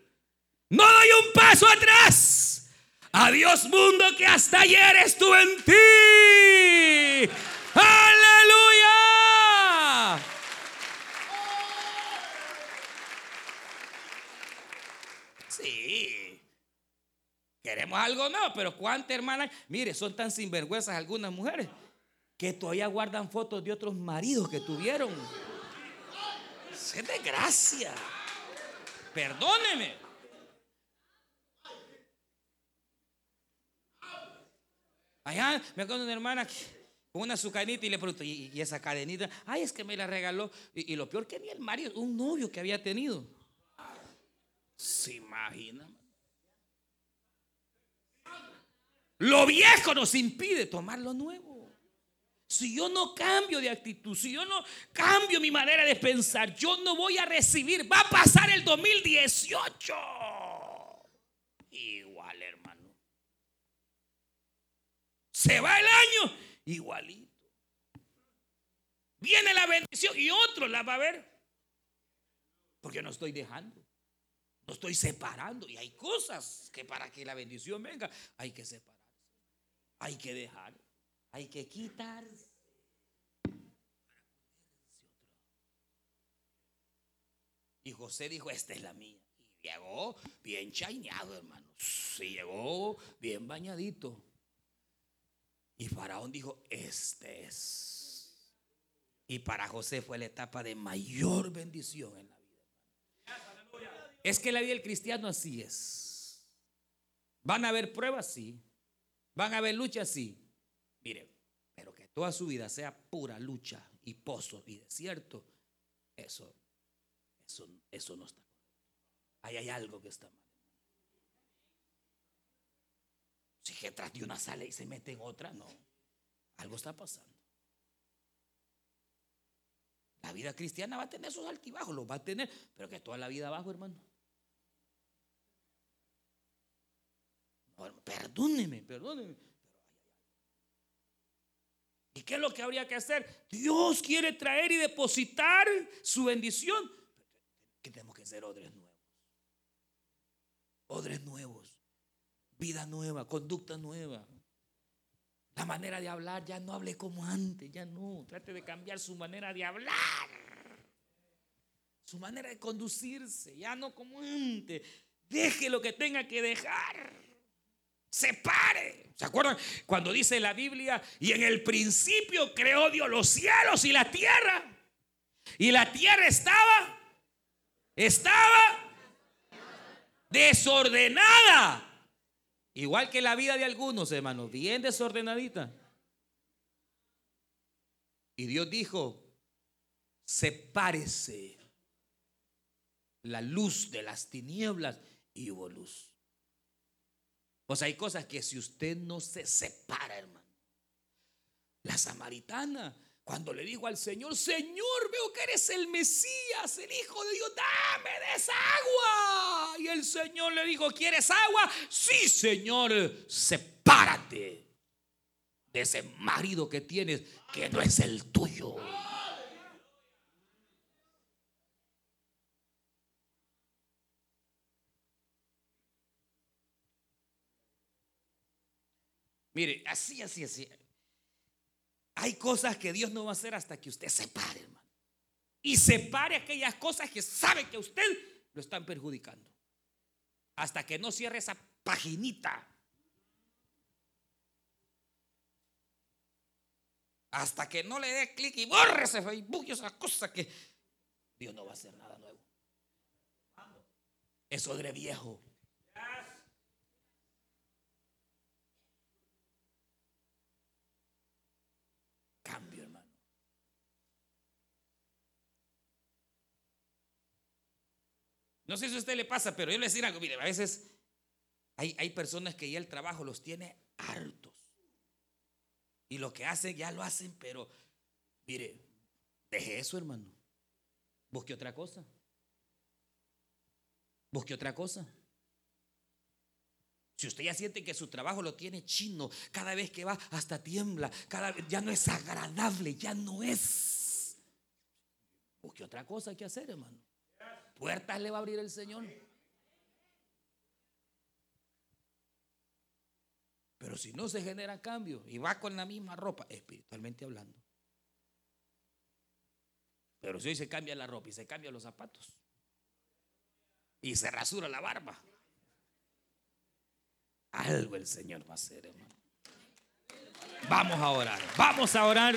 No doy un paso atrás. Adiós mundo que hasta ayer estuve en ti. Aleluya. Sí. Queremos algo no, pero cuántas hermanas, mire, son tan sinvergüenzas algunas mujeres que todavía guardan fotos de otros maridos que tuvieron. Es desgracia. Perdóneme. Allá me acuerdo de una hermana con una sucanita y le pregunto, ¿y, esa cadenita? Ay, es que me la regaló. Y, lo peor que ni el marido, un novio que había tenido. ¿Se imagina? Lo viejo nos impide tomar lo nuevo. Si yo no cambio de actitud, si yo no cambio mi manera de pensar, yo no voy a recibir. Va a pasar el 2018. Igual, hermano. Se va el año igualito. Viene la bendición y otro la va a ver. Porque no estoy dejando. No estoy separando. Y hay cosas que para que la bendición venga hay que separarse. Hay que dejar. Hay que quitarse. Y José dijo, esta es la mía. Y llegó bien chaineado, hermano. Sí, llegó bien bañadito. Y Faraón dijo, este es. Y para José fue la etapa de mayor bendición en la vida. Es que la vida del cristiano así es. Van a haber pruebas, sí. Van a haber luchas, sí. Mire, pero que toda su vida sea pura lucha y pozo y desierto, eso, eso, eso no está. Ahí hay algo que está mal. Si que tras de una sale y se mete en otra, no. Algo está pasando. La vida cristiana va a tener sus altibajos, los va a tener, pero que toda la vida abajo, hermano. perdóneme, perdóneme. ¿Y qué es lo que habría que hacer? Dios quiere traer y depositar su bendición. Que tenemos que ser odres nuevos. Odres nuevos. Vida nueva, conducta nueva. La manera de hablar, ya no hable como antes, ya no. Trate de cambiar su manera de hablar. Su manera de conducirse, ya no como antes. Deje lo que tenga que dejar. Separe. ¿Se acuerdan cuando dice la Biblia? Y en el principio creó Dios los cielos y la tierra. Y la tierra estaba, estaba desordenada. Igual que la vida de algunos, hermanos, bien desordenadita. Y Dios dijo, sepárese la luz de las tinieblas y hubo luz. O sea, hay cosas que si usted no se separa, hermano. La samaritana, cuando le dijo al Señor, Señor, veo que eres el Mesías, el Hijo de Dios, dame de esa agua. Y el Señor le dijo, ¿quieres agua? Sí, Señor, sepárate de ese marido que tienes que no es el tuyo. Mire, así, así, así. Hay cosas que Dios no va a hacer hasta que usted se pare, hermano. Y separe aquellas cosas que sabe que usted lo están perjudicando. Hasta que no cierre esa paginita. Hasta que no le dé clic y borre ese Facebook y esa cosa que Dios no va a hacer nada nuevo. Eso de viejo. No sé si a usted le pasa, pero yo le decir algo, mire, a veces hay, hay personas que ya el trabajo los tiene hartos. Y lo que hacen, ya lo hacen, pero mire, deje eso, hermano. Busque otra cosa. Busque otra cosa. Si usted ya siente que su trabajo lo tiene chino, cada vez que va hasta tiembla, cada vez ya no es agradable, ya no es. Busque otra cosa que hacer, hermano puertas le va a abrir el Señor. Pero si no se genera cambio y va con la misma ropa, espiritualmente hablando. Pero si hoy se cambia la ropa y se cambian los zapatos y se rasura la barba, algo el Señor va a hacer, hermano. Vamos a orar, vamos a orar.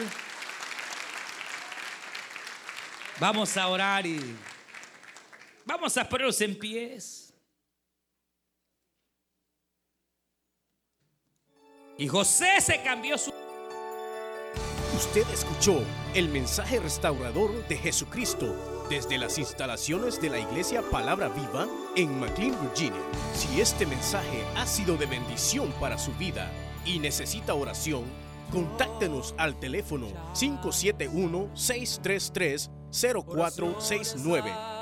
Vamos a orar y vamos a ponernos en pies. Y José se cambió su... Usted escuchó el mensaje restaurador de Jesucristo desde las instalaciones de la iglesia Palabra Viva en McLean, Virginia. Si este mensaje ha sido de bendición para su vida y necesita oración, contáctenos al teléfono 571-633-0469.